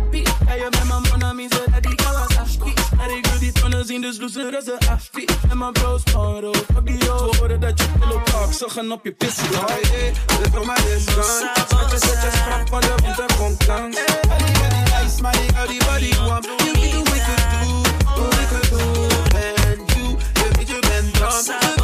happy. Hey, you met my mon ami, so that the Kawasaki. I they girl, die tanden zien, dus doe ze dat ze afkie. En mijn bro's paro, papio. Ze horen dat je pillow talk, ze gaan op je pissen. Oh jee, dit voor mij is dan. Zat je, zat je sprak van de wind, er komt langs. Al die, al die ice, maar die, al die body warm. You weet hoe ik het doe, hoe ik het. And you, je weet je bent dan.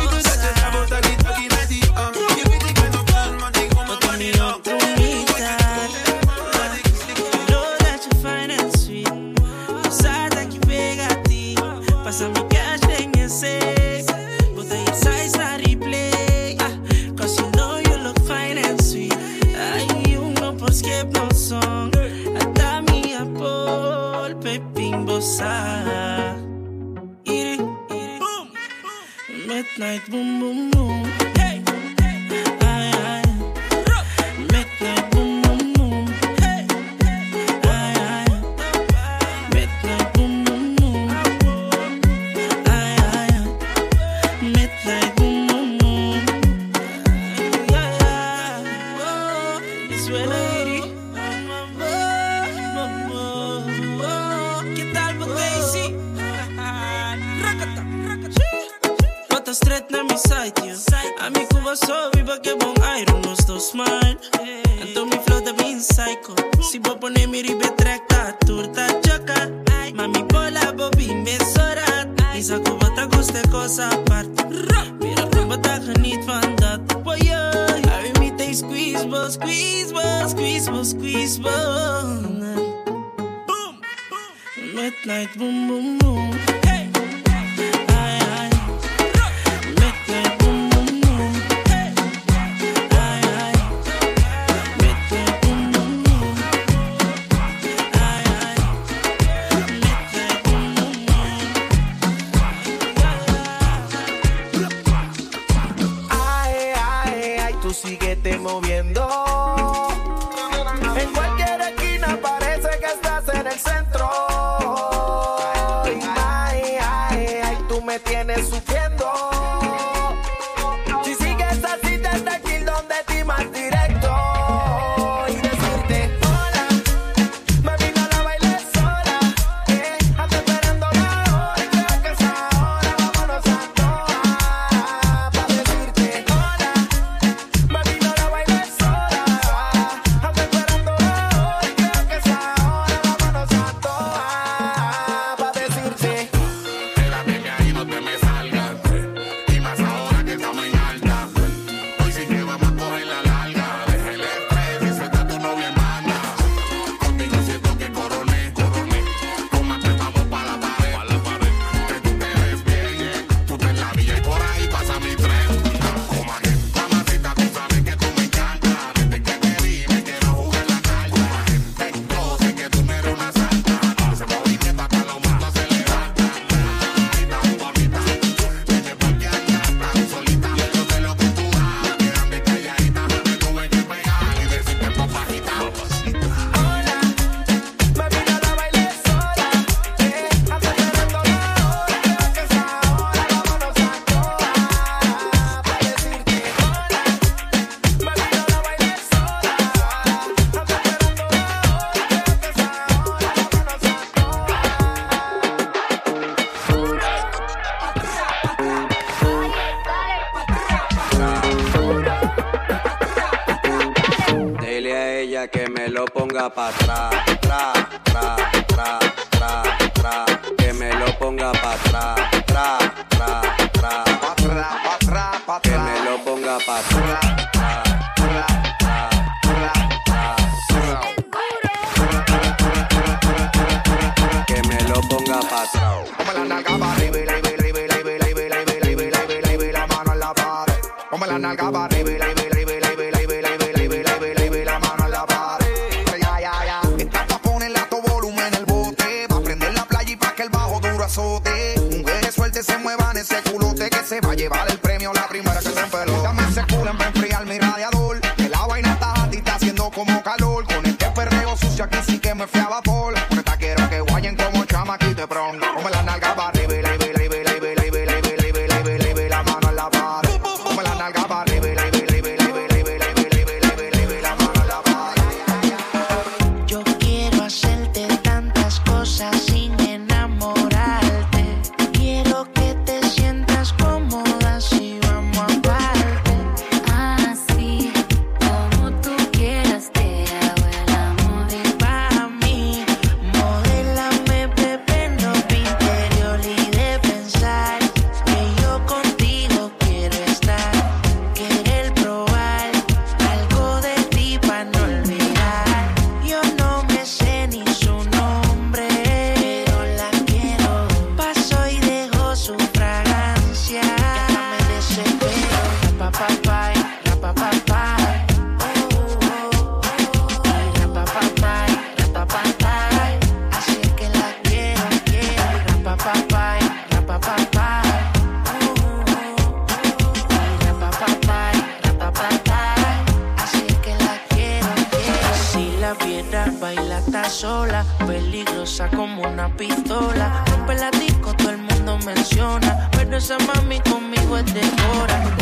Night boom boom boom.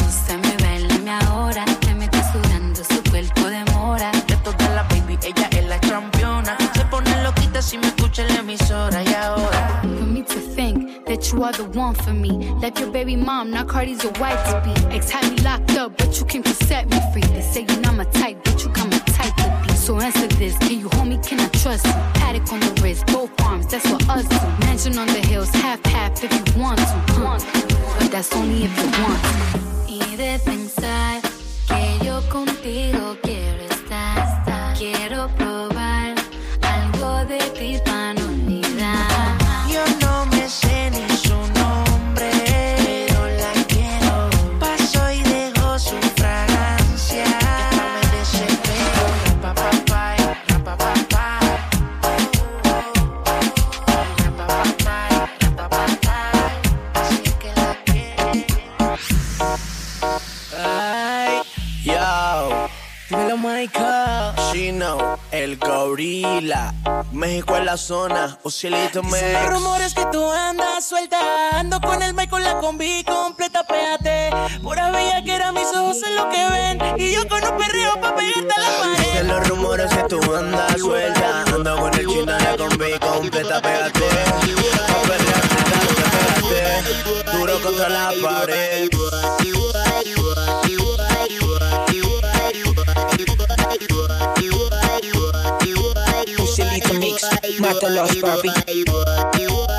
Hora. Úsame, bailame ahora. Me mete sudando su cuerpo de mora. De todas las baby, ella es la. Se pone loquita si me escucha en la emisora y ahora. For me to think that you are the one for me. Left your baby mom, now Cardi's your wife to be. Ex had me locked up, but you came to set me free. They say you're not my type, but you got my type to be. So answer this, can you hold me, can I trust you? Paddock on the wrist, both arms, that's what us do. Mansion on the hills, half half if you want to. But that's only if you want to. Y de pensar que yo contigo quiero estar, quiero probar algo de ti el gorila. México en la zona, Ocielito Dicen los rumores que tú andas suelta Ando con el con la combi completa, pégate Pura bella que era mis ojos en lo que ven Y yo con un perreo pa' pegarte a la pared Dicen los rumores que tú andas suelta. Ando con el chino la combi completa, pégate. Pa' darte, pégate. Duro contra la pared. Usilito remix, Lost Barbie.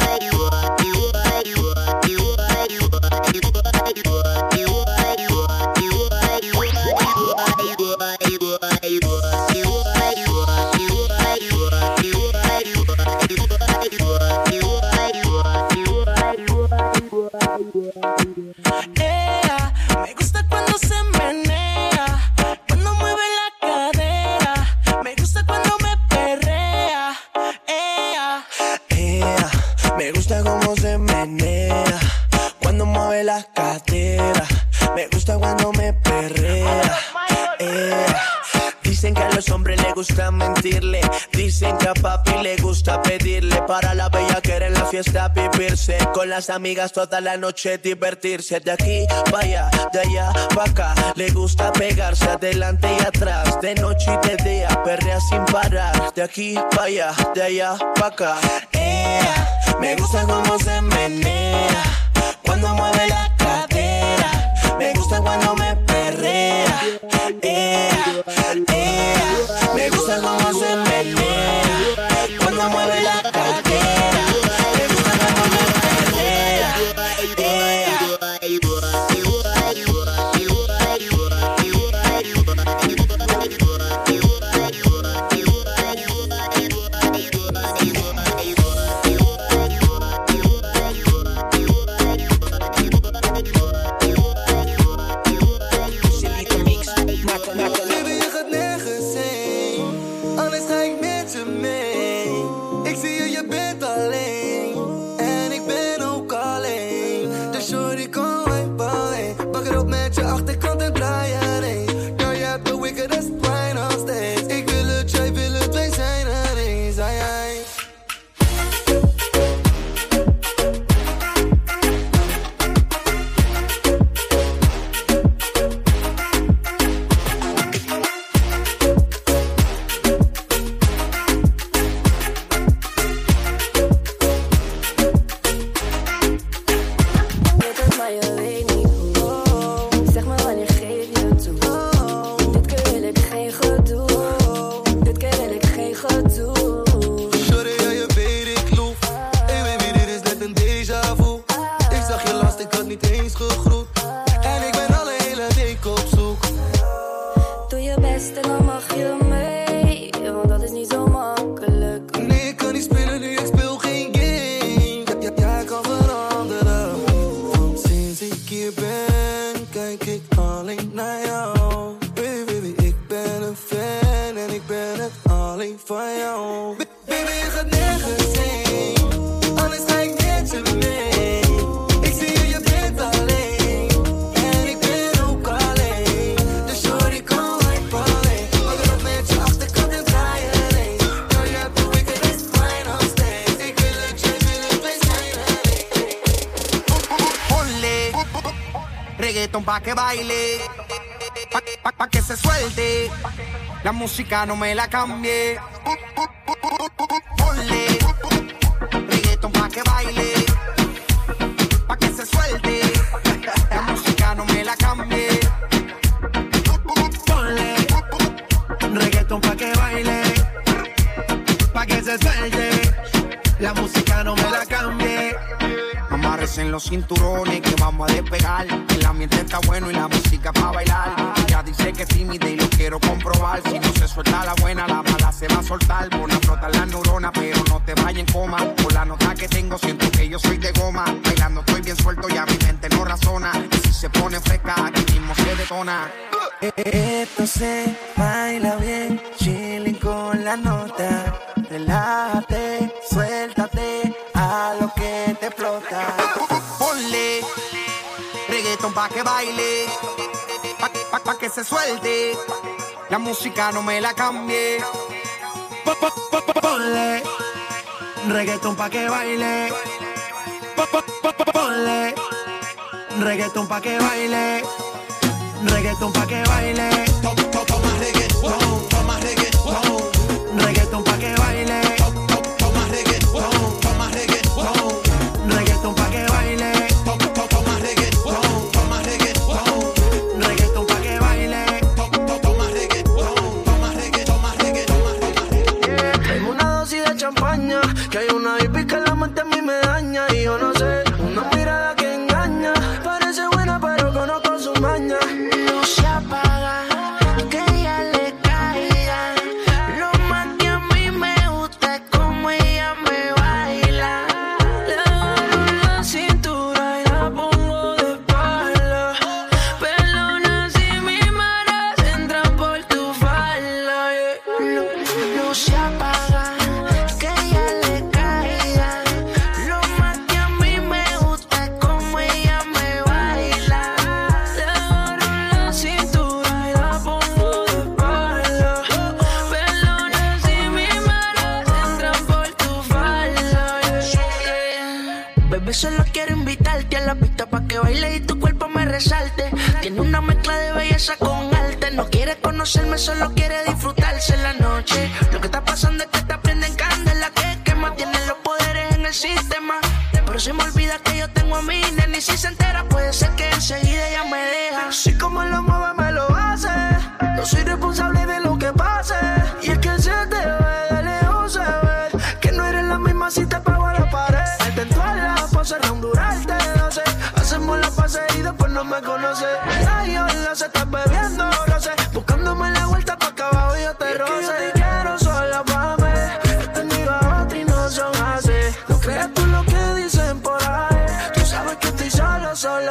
Fiesta vivirse. Con las amigas toda la noche divertirse. De aquí para allá, de allá para acá. Le gusta pegarse adelante y atrás. De noche y de día, perrea sin parar. De aquí para allá, de allá para acá. Ea, me gusta cómo se menea cuando mueve la cadera. Me gusta cuando me perrea. Ea, no me la cambie. Ponle reggaeton pa' que baile, pa' que se suelte. La música no me la cambie. Ponle reggaeton pa' que baile, pa' que se suelte. La música no me la cambie. Amarres en los cinturones se suelte. La música no me la cambie. Ponle reggaeton pa' que baile. Ponle reggaeton pa' que baile. Reggaeton pa' que baile.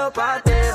eu pra ter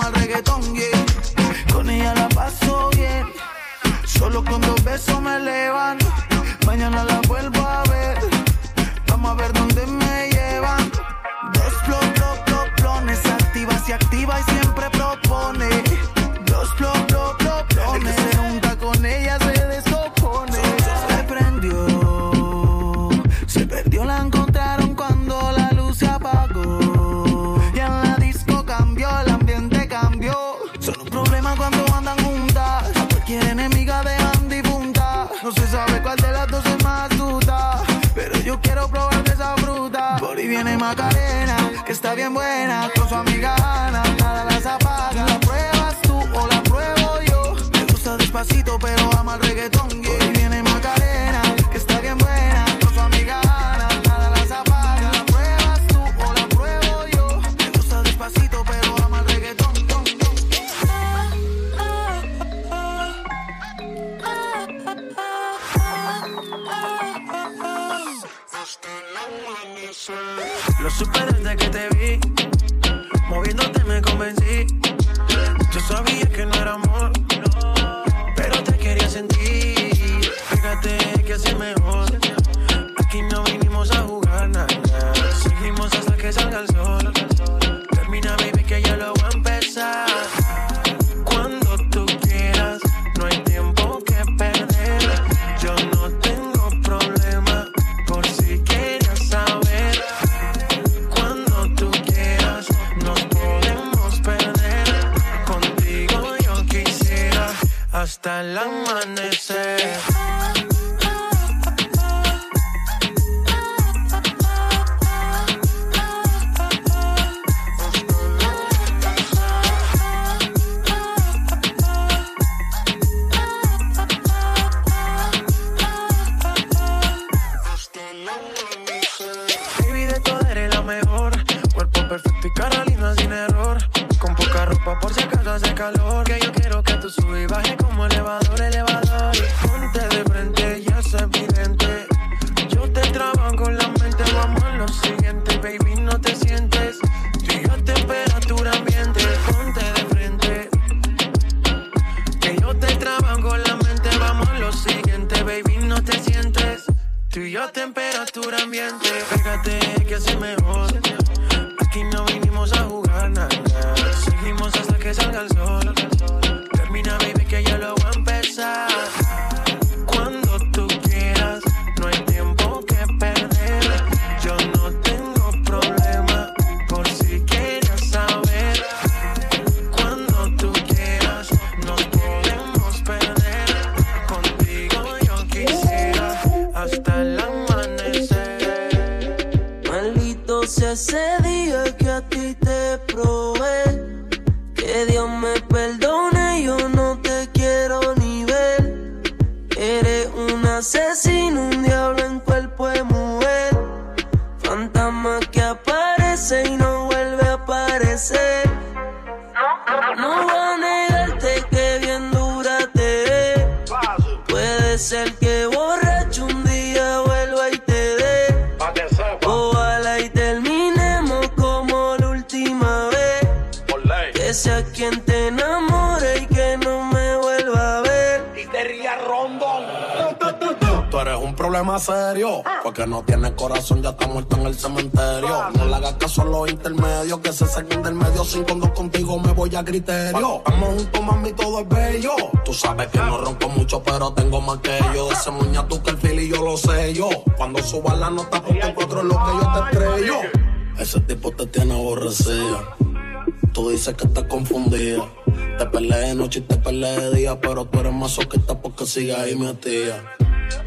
llama el. Con ella la paso bien. Solo con dos besos me levanto. Mañana la vuelvo a ver. Vamos a ver dónde me llevan. Dos plop, plop, plop, plones. Activa, se activa y siempre propone. que está bien buena con su amiga. criterio. Vamos juntos, mami, todo es bello. Tú sabes que no ronco mucho, pero tengo más que yo. Ese muña tú que el fili yo lo sé yo. Cuando suba la nota, porque encuentro lo que yo te estrello. Ese tipo te tiene aborrecida. Tú dices que estás confundida. Te peleé de noche y te peleé de día, pero tú eres masoquista porque sigue ahí mi tía.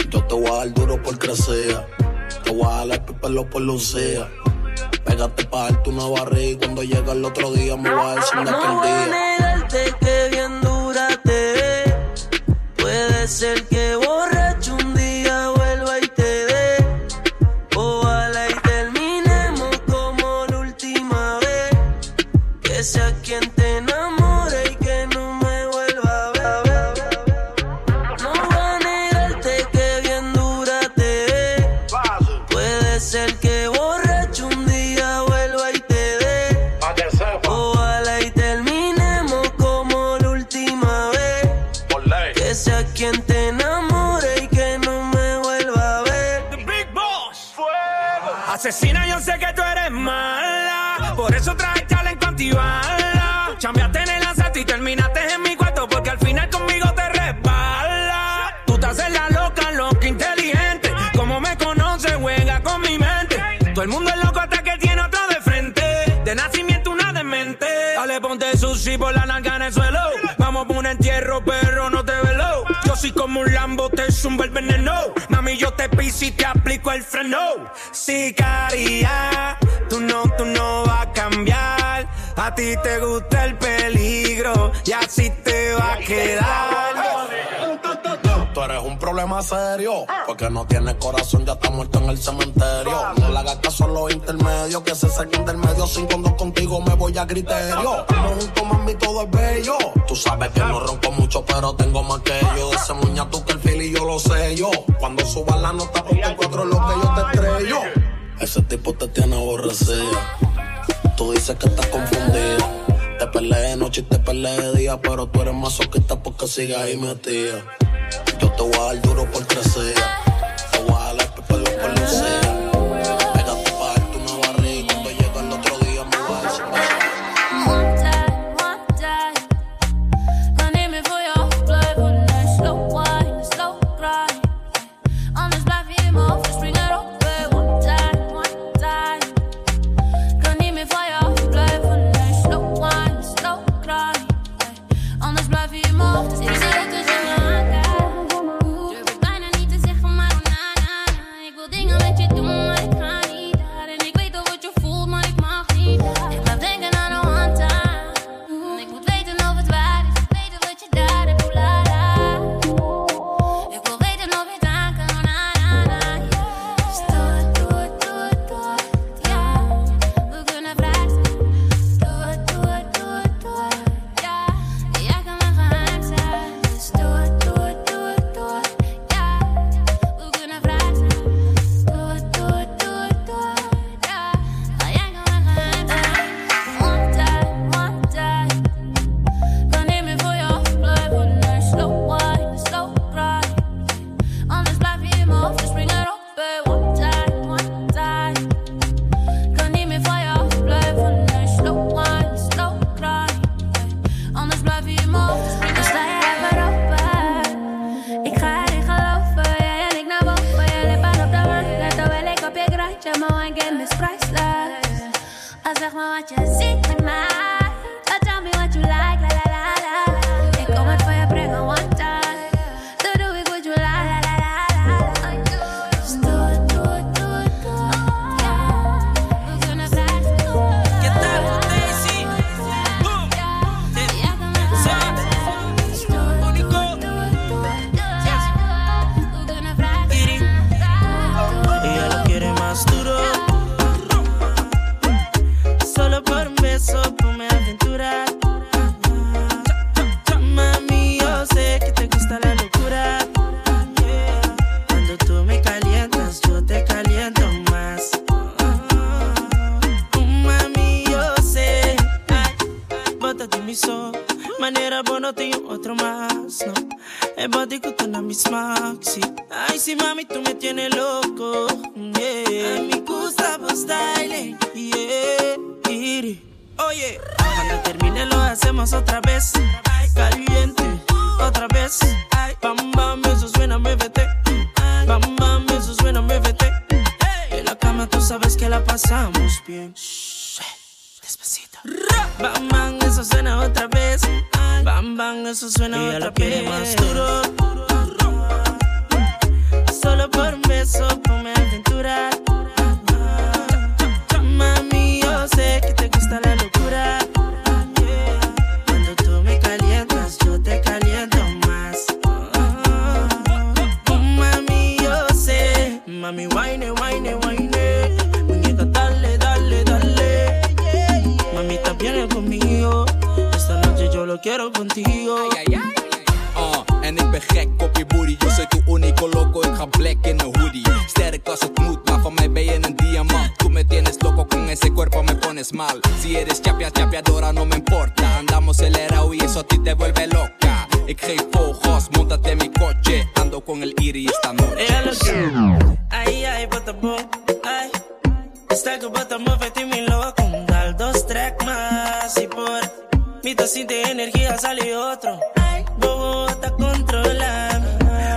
Yo te voy a dar duro por crecer. Te voy a dar el pelo por lucía. Pégate pa' darte una barriga y cuando llega el otro día me va a decir no aquel voy. A negarte que bien dura te ve. Puede ser que borre Por la nalga en el suelo. Vamos por un entierro, pero no te velo. Yo soy como un lambo, te zumba el veneno. Mami, yo te piso y te aplico el freno. Sicaria, tú no, tú no vas a cambiar. A ti te gusta el peligro y así te va a quedar. Tú eres un problema serio. Porque no tienes corazón, ya está muerto en el cementerio. No le hagas caso a los intermedios, que se saque intermedio. Sin cuando contigo me voy a criterio. Estamos juntos, mami, todo es bello. Tú sabes que no ronco mucho, pero tengo más que yo. Ese muña tú que el fil y yo lo sé yo. Cuando subas la nota, porque encuentro lo que yo te estrello. Ese tipo te tiene aborrecido. Tú dices que estás confundido. Te peleé de noche y te peleé de día, pero tú eres más masoquista porque sigues ahí metida. Yo te voy a dar duro por crecer. Te voy a dar pelo por lucer. más y por mi tacita de energía sale otro. Ay, bobo, está controlando.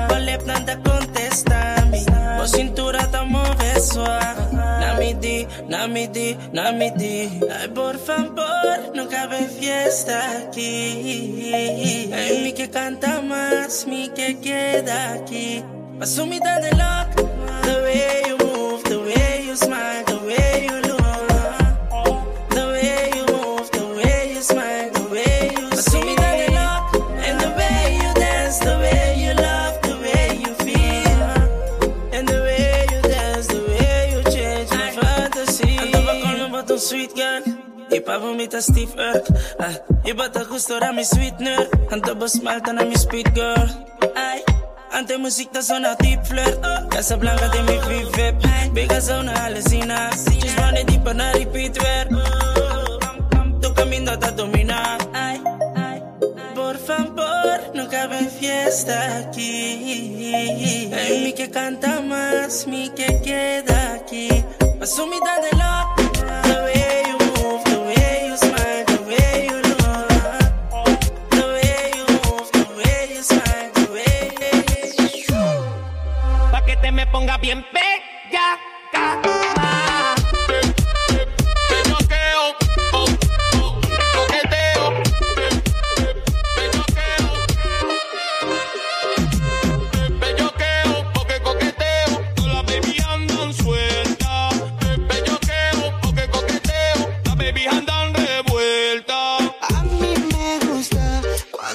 Vale, planta, contestando. Vos cintura, tamo besuando. Namidi, Namidi, Namidi. Ay, por favor, no cabe fiesta aquí. Ay, mi que canta más, mi que queda aquí. Paso mitad de lock, the way you move, the way you smile, the way sweet girl. Y pa' vomitar Steve Urk ah, Iba te gustora mi sweetener. Andaba smalta na mi speed girl. Ay, ante muziek dat zo'n diep flirt Casablanca de mi vivip Bigga zo'n alecina. Just wanna dieper na repeat weer Tu camino te domina Ay, por favor, no cabe fiesta aquí. Ay, mi que canta más, mi que queda aquí. Paso mitad de loco.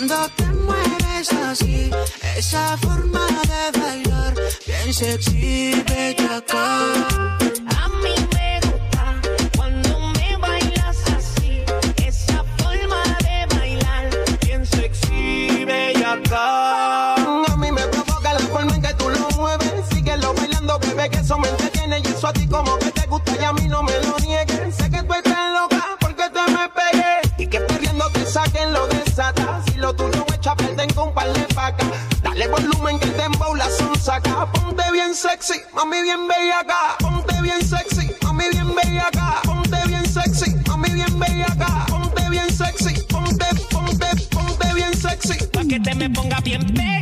Cuando te mueves así, esa forma de bailar, bien sexy, bellaca. A mí me gusta cuando me bailas así. Esa forma de bailar, bien sexy, bellaca. A mí me provoca la forma en que tú lo mueves. Síguelo bailando, bebé, que eso me entretiene. Y eso a ti como que te gusta y a mí no me lo niegues. Sé que tú estás loca porque te me pegué. Y que perdiendo te saquen lo desata. Si lo tuyo echa a perder con un par de vacas. Dale volumen que el dembow la son saca. Bien sexy, mami bien bella acá. Ponte bien sexy, mami bien bella acá. Ponte bien sexy, mami bien bella acá. Ponte bien sexy, ponte, ponte, ponte bien sexy. Pa' que te me ponga bien bella.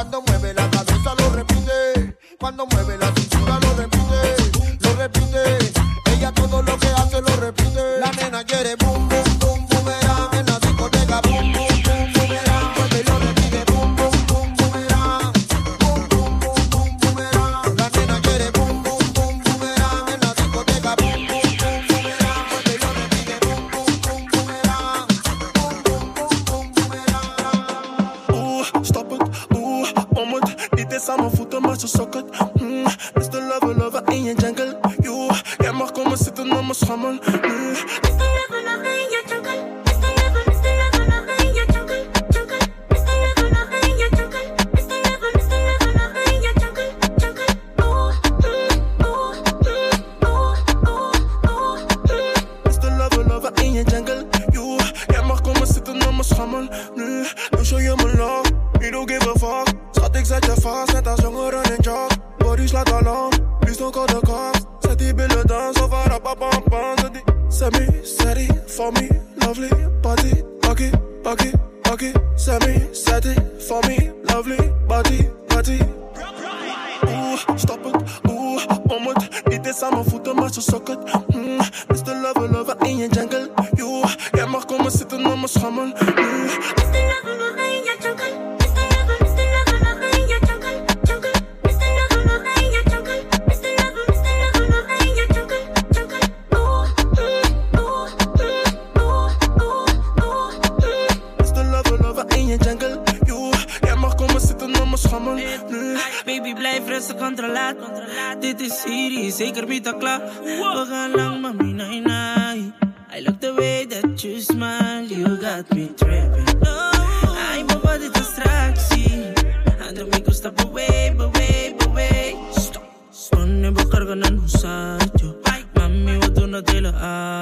Cuando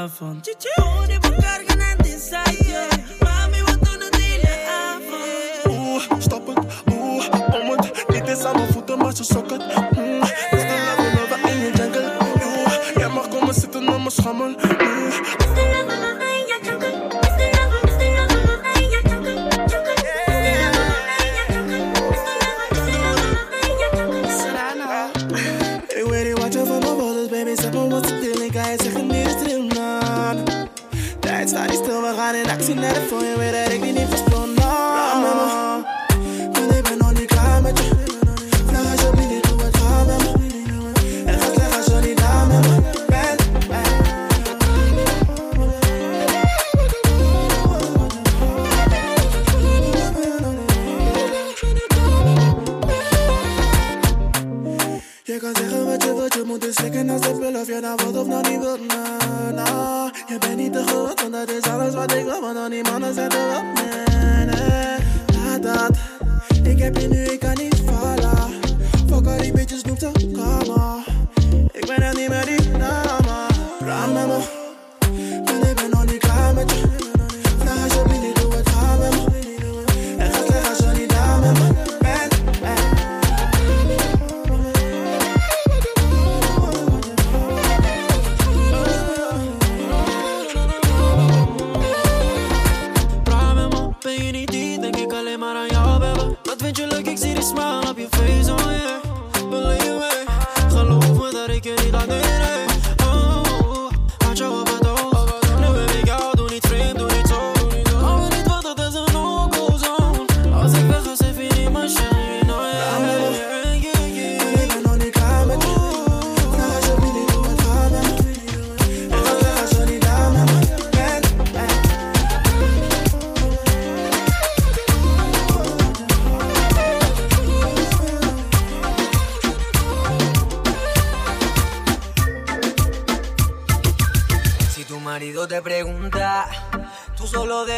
phone. Chee-chee.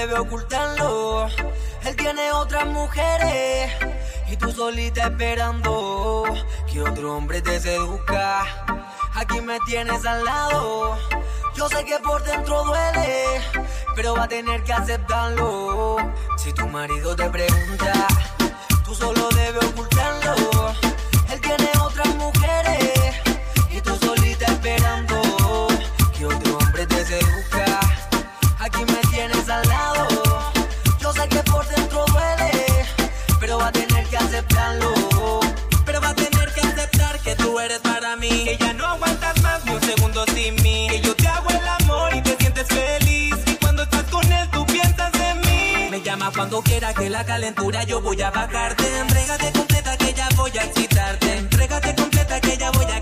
debe ocultarlo. Él tiene otras mujeres y tú solita esperando que otro hombre te seduzca. Aquí me tienes al lado. Yo sé que por dentro duele, pero va a tener que aceptarlo. Si tu marido te pregunta, tú solo debes ocultarlo. Él tiene otras mujeres. Quiera que la calentura yo voy a bajarte. Entrégate completa que ya voy a excitarte. Entrégate completa que ya voy a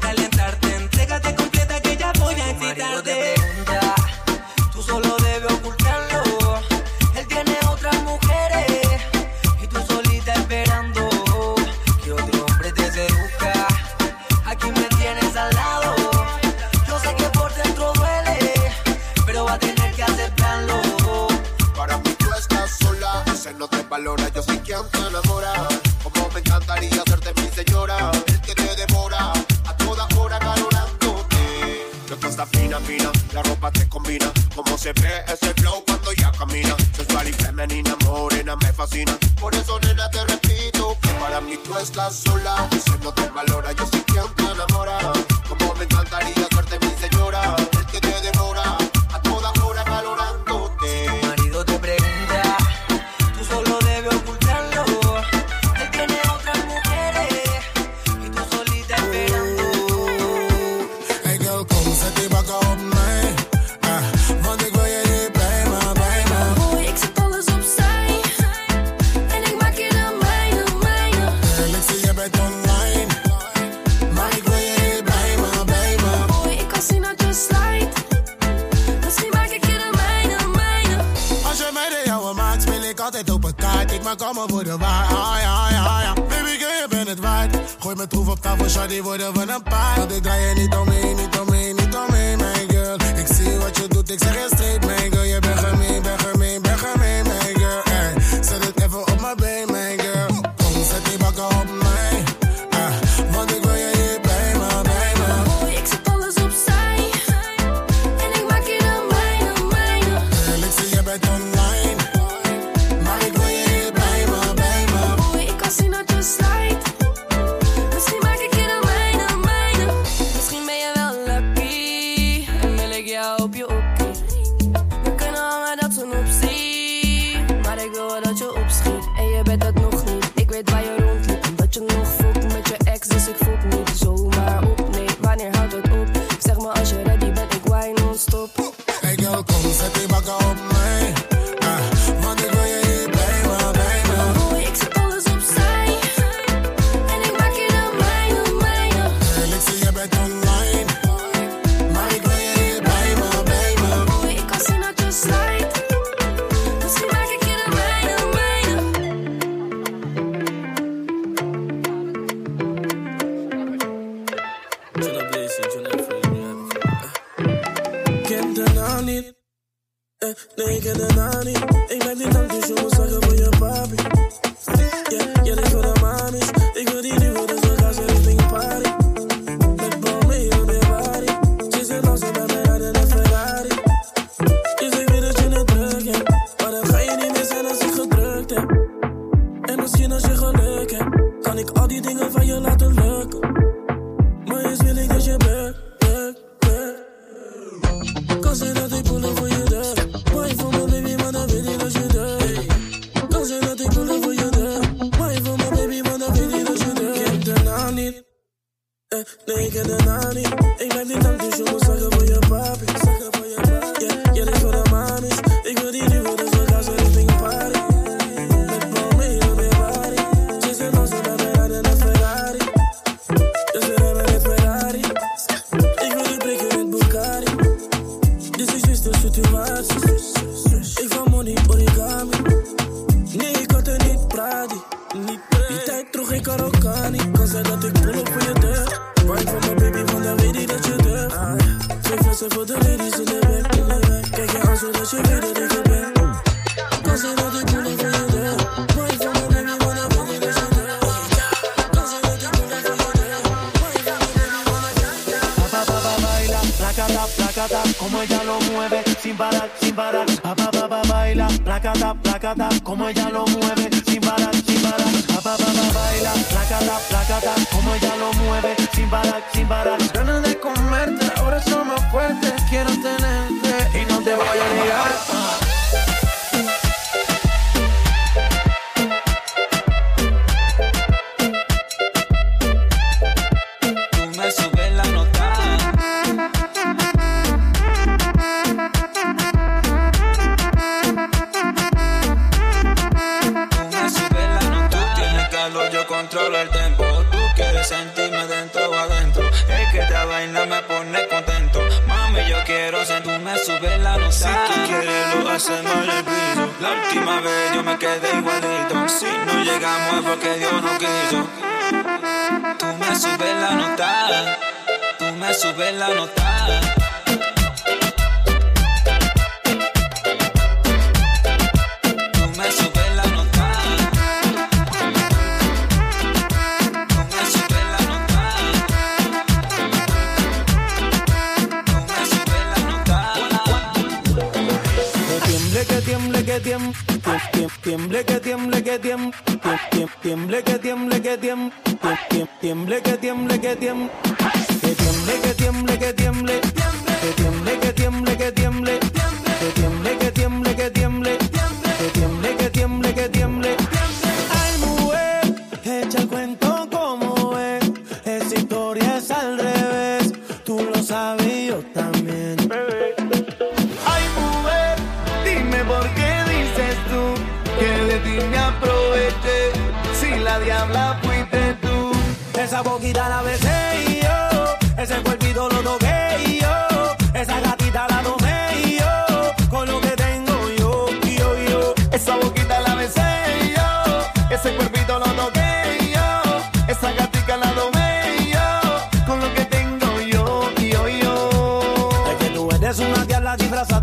i'm not the maak die tankjes, jongens, zakken voor your papi. Yeah, yeah, dit is voor de. solo el tiempo. Tú quieres sentirme dentro o adentro. Es que esta vaina me pone contento. Mami, yo quiero ser tú, me subes la luz. Si tú quieres, lo hacemos en el piso. La última vez yo me quedé igualito. Si no llegamos es porque Dios no quiso. Tú me subes la nota. Tú me subes la nota. Tiemble, que tiemble, que tiemble, tiem- tiem- tiemble, que tiemble, que tiemble, tiemble, que tiemble, que tiemble,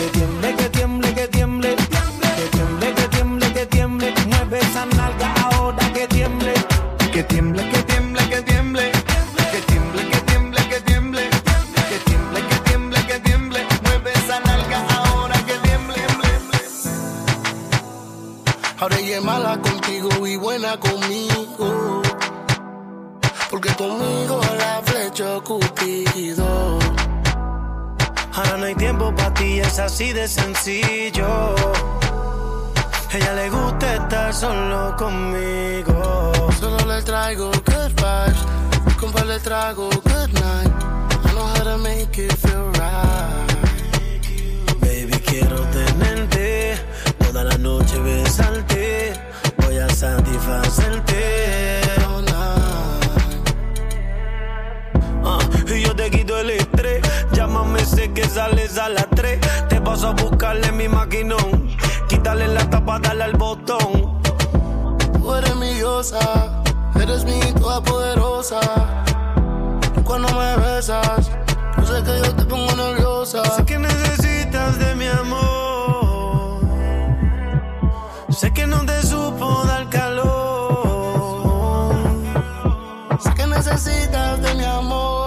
Que tiemble, que tiemble, que tiemble. Que tiemble, que tiemble, que tiemble. Mueve esa nalga ahora que tiemble. Que tiemble, que tiemble, hay tiempo para ti, es así de sencillo. Ella le gusta estar solo conmigo. Solo le traigo good vibes. Con le trago good night. I know how to make it feel right. Baby, quiero tenerte toda la noche, besarte. Voy a satisfacerte. Y yo te quito el estrés. Llámame, sé que sales a las 3. Te paso a buscarle mi maquinón. Quítale la tapa, dale al botón. Tú eres mi diosa, eres mi toda poderosa. Cuando me besas, yo sé que yo te pongo nerviosa. Sé que necesitas de mi amor. Sé que no te supo dar calor. Sé que necesitas de mi amor.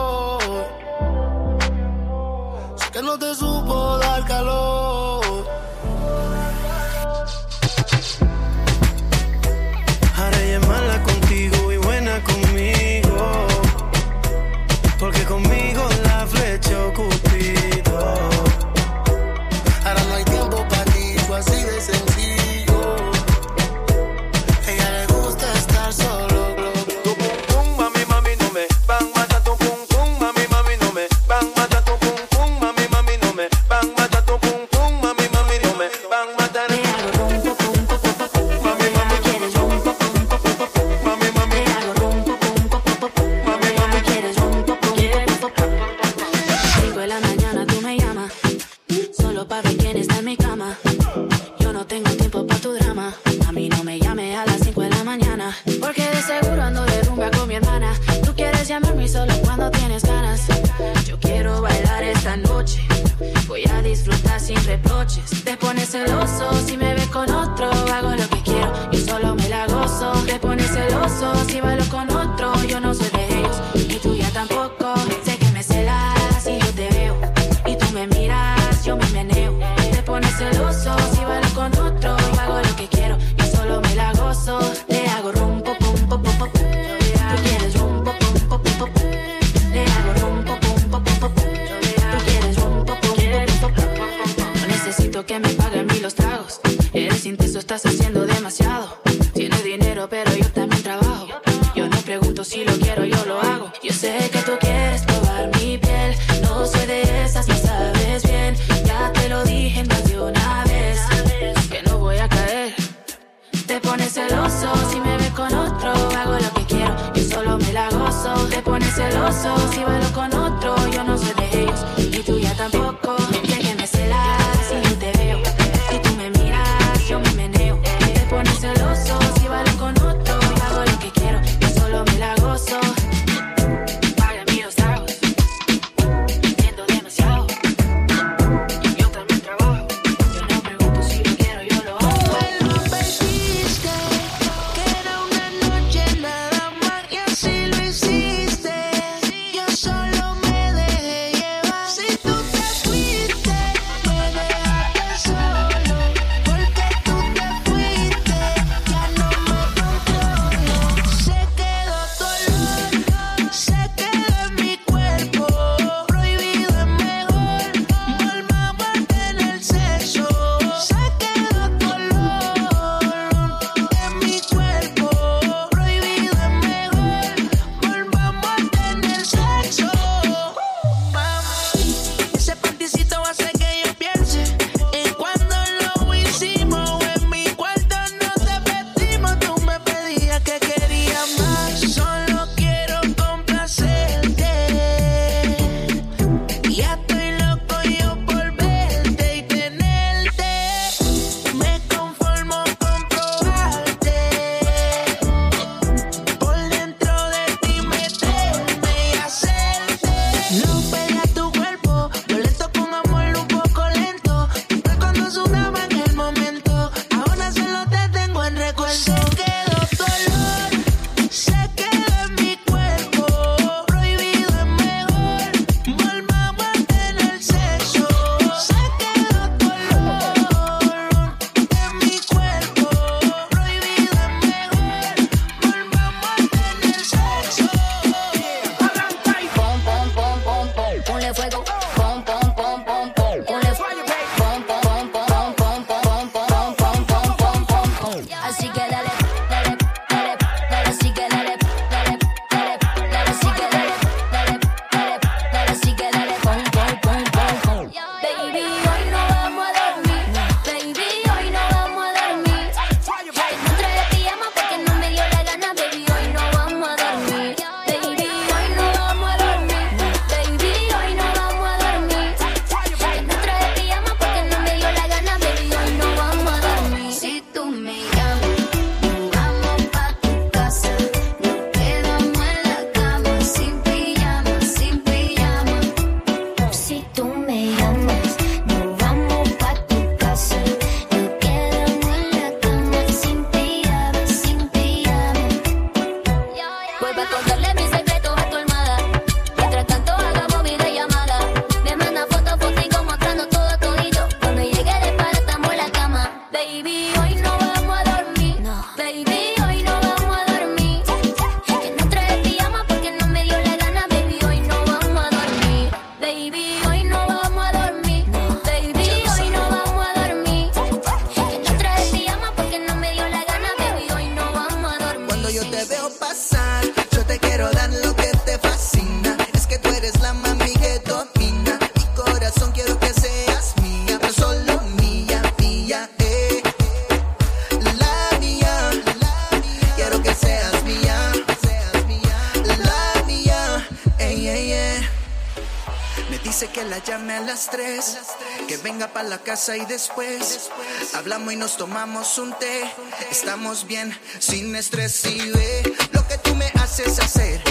y después hablamos y nos tomamos un té. Estamos bien, sin estrés y ve lo que tú me haces hacer.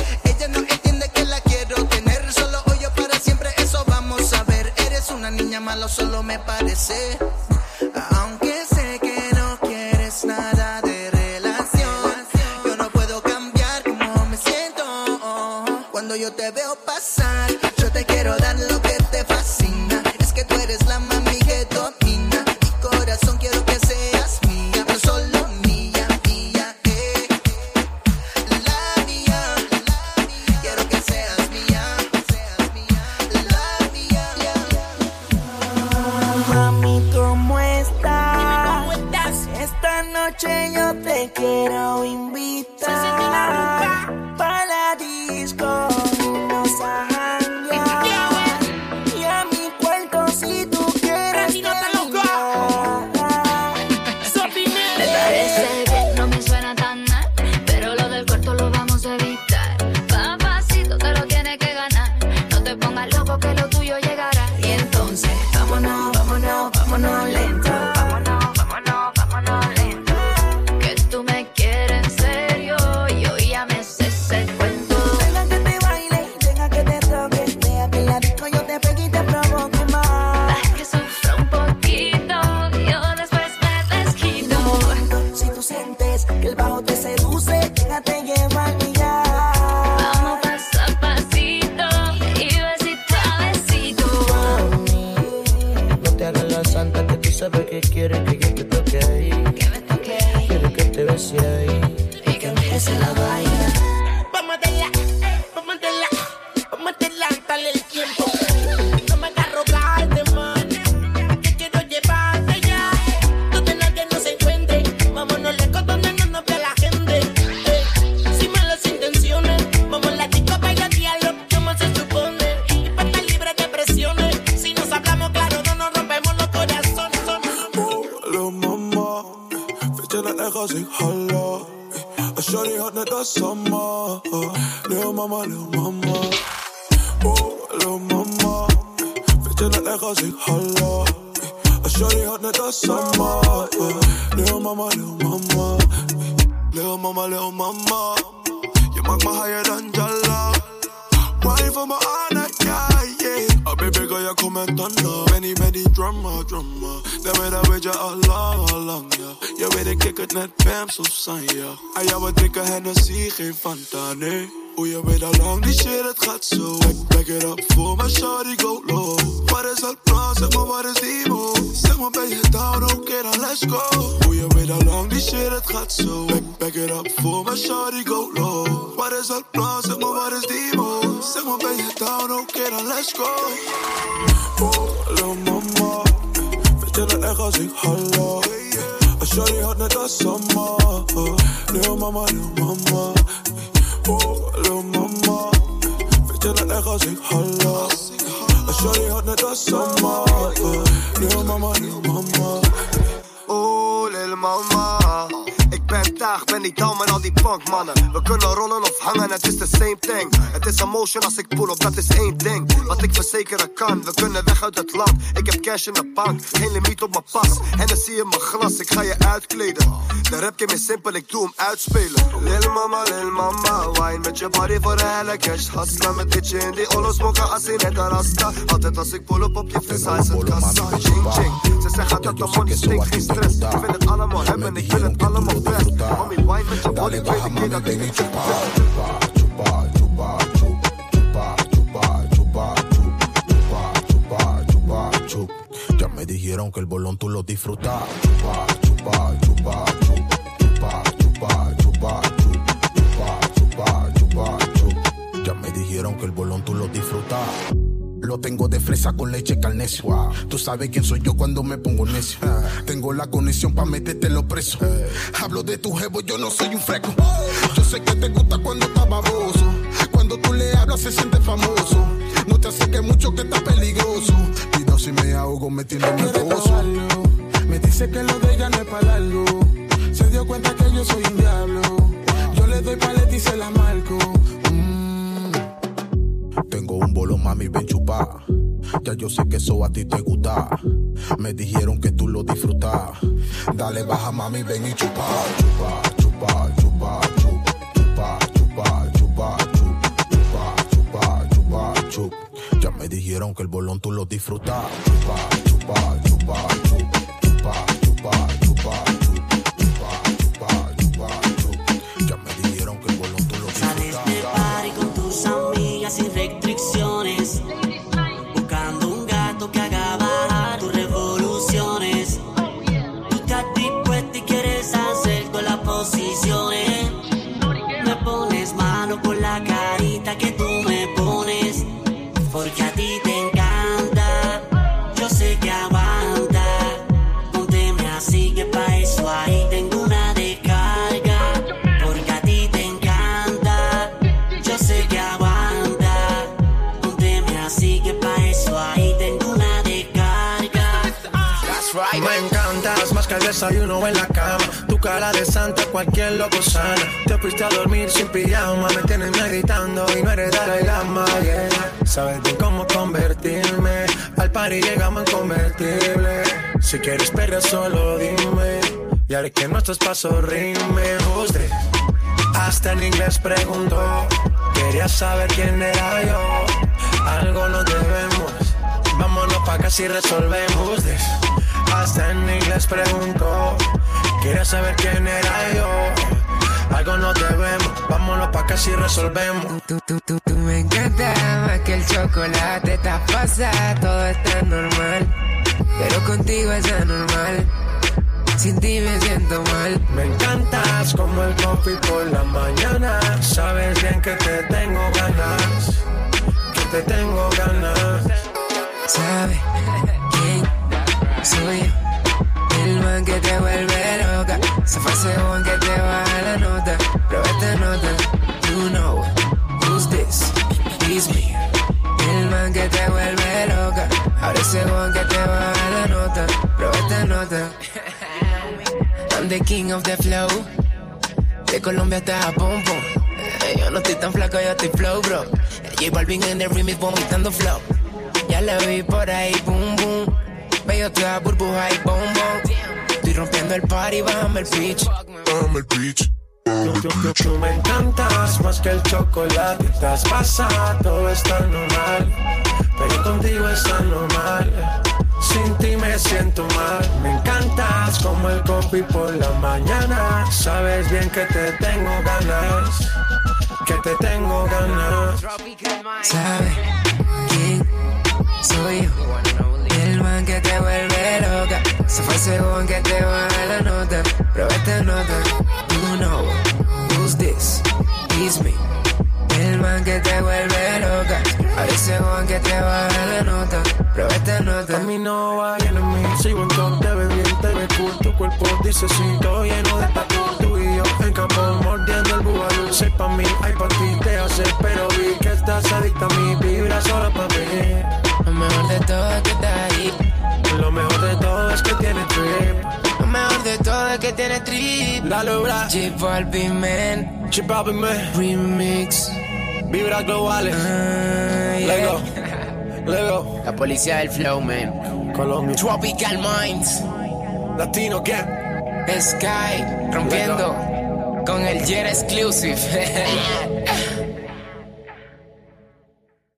Noche yo te quiero invitar ik ik het net Pams of zijn, ja. En jou wat dikke Hennessy, geen Fanta, nee. Hoe je weet al lang, die shit, het gaat zo. Back, back it up voor mijn shawty, go low. Wat is het plan, zeg maar, wat is die move? Zeg maar, ben je down, oké, dan let's go. Hoe je weet al lang, die shit, het gaat zo. Back, back it up voor mijn shawty, go low. Wat is het plan, zeg maar, wat is die move? Zeg maar, ben je down, oké, dan let's go. Oh, lil mama. Weet je dat echt als ik holla? Shawty hot net als summer. Lil mama, lil mama. Oh, lil mama. Weet je dat echt als ik holla? Shawty hot net als summer. Lil mama, lil mama. Ik ben niet down met al die punkmannen. We kunnen rollen of hangen, het is the same thing. Het is emotion als ik pull op, dat is één ding. Wat ik verzekeren kan, we kunnen weg uit het land. Ik heb cash in de bank, geen limiet op mijn pas. En dan zie je mijn glas, ik ga je uitkleden. De rap game is simpel, ik doe hem uitspelen. Lil mama, lil mama, wine met je body voor de helle cash. Hustla met ditje in die olos, smoken als in het rasta. Altijd als ik pull op op je vis, hij zit kassa. Ching ching, ze zeggen dat de money stinkt, geen stress. Ik wil het allemaal hebben, ik wil het allemaal best. Mommy, wine met je body, tweede keer dat ik niet je chup. Ya me dijeron que el bolón tú lo disfrutas. Chupa, chupa, chupa, chup. Chupa, chupa, chupa, chup. Chupa, chupa, chupa, chup. Ya me dijeron que el bolón tú lo disfrutas. Lo tengo de fresa con leche carnecio. Tú sabes quién soy yo cuando me pongo necio. Tengo la conexión pa' meterte los presos. Hablo de tu jevo, yo no soy un freco. Yo sé que te gusta cuando está baboso. Cuando tú le hablas se siente famoso. No te acerques mucho que está peligroso. Cuidado si me ahogo metiéndome gozo. probarlo. Me dice que lo de ella no es para largo. Se dio cuenta que yo soy un diablo. Ya yo sé que eso a ti te gusta. Me dijeron que tú lo disfrutas. Dale, baja, mami, ven y chupa. Chupa, chupa, chupa, chup. Chupa, chupa, chupa, chup. Chupa, chupa, chupa, chup. Ya me dijeron que el bolón tú lo disfrutas. Chupa, chupa, chupa, chup. Chupa, chupa, desayuno en la cama. Tu cara de santa, cualquier loco sana. Te fuiste a dormir sin pijama. Me tienes meditando y no eres Dalai Lama. Yeah. Sabes bien cómo convertirme. Al party llegamos en convertible. Si quieres perder, solo dime. Y haré que nuestros pasos rimen. Usted hasta en inglés preguntó. Quería saber quién era yo. Algo nos debemos. Vámonos pa' casi resolvemos. This. Hasta en inglés preguntó. Quería saber quién era yo. Algo nos debemos. Vámonos pa' casi resolvemos. Tú, tú, tú, tú me encanta más que el chocolate. Estás pasada, todo está normal. Pero contigo es anormal. Sin ti me siento mal. Me encantas como el coffee por la mañana. Sabes bien que te tengo ganas. Que te tengo ganas. ¿Sabes soy yo? El man que te vuelve loca. Se fue ese one que te baja la nota. Prueba esta nota. You know who's this? It's me. El man que te vuelve loca. Ahora ese one que te baja la nota. Prueba esta nota. I'm the king of the flow. De Colombia hasta Japón, pum. Eh, Yo no estoy tan flaco, yo estoy flow, bro. J Balvin en el remix vomitando flow. Ya la vi por ahí, boom, boom. Veo toda burbuja y boom. Estoy rompiendo el party, bájame el pitch. Bájame el pitch. Tú, me encantas más que el chocolate. Estás pasada, todo está normal. Pero contigo está normal. Sin ti me siento mal. Me encantas como el coffee por la mañana. Sabes bien que te tengo ganas. Que te tengo ganas. ¿Sabes quién soy yo? El man que te vuelve loca. Se fue ese one que te baja la nota. Prueba esta nota. You know who's this? It's me. El man que te vuelve loca. A ese one que te baja la nota. Prueba esta nota. A mí no va en mí. Sigo en top, te ves bien, te ves cool. Tu cuerpo dice sí, todo lleno de tatu. Tú y yo en campo mordiendo el bubalú. Sé pa' mí, hay pa' ti, te hace. Pero vi que estás adicta a mí. Vibra solo pa' mí. Lo mejor de todo es que estás ahí. Lo mejor de todo es que tiene trip. Lo mejor de todo es que tiene trip. Dale, bra. J Balvin, man. J Balvin, man. Remix. Vibras globales. Ah, yeah. Lego. Lego. La policía del flow, man. Colombia. Tropical Minds. Latino, ¿qué? Sky. Rompiendo. Con el Jet Exclusive.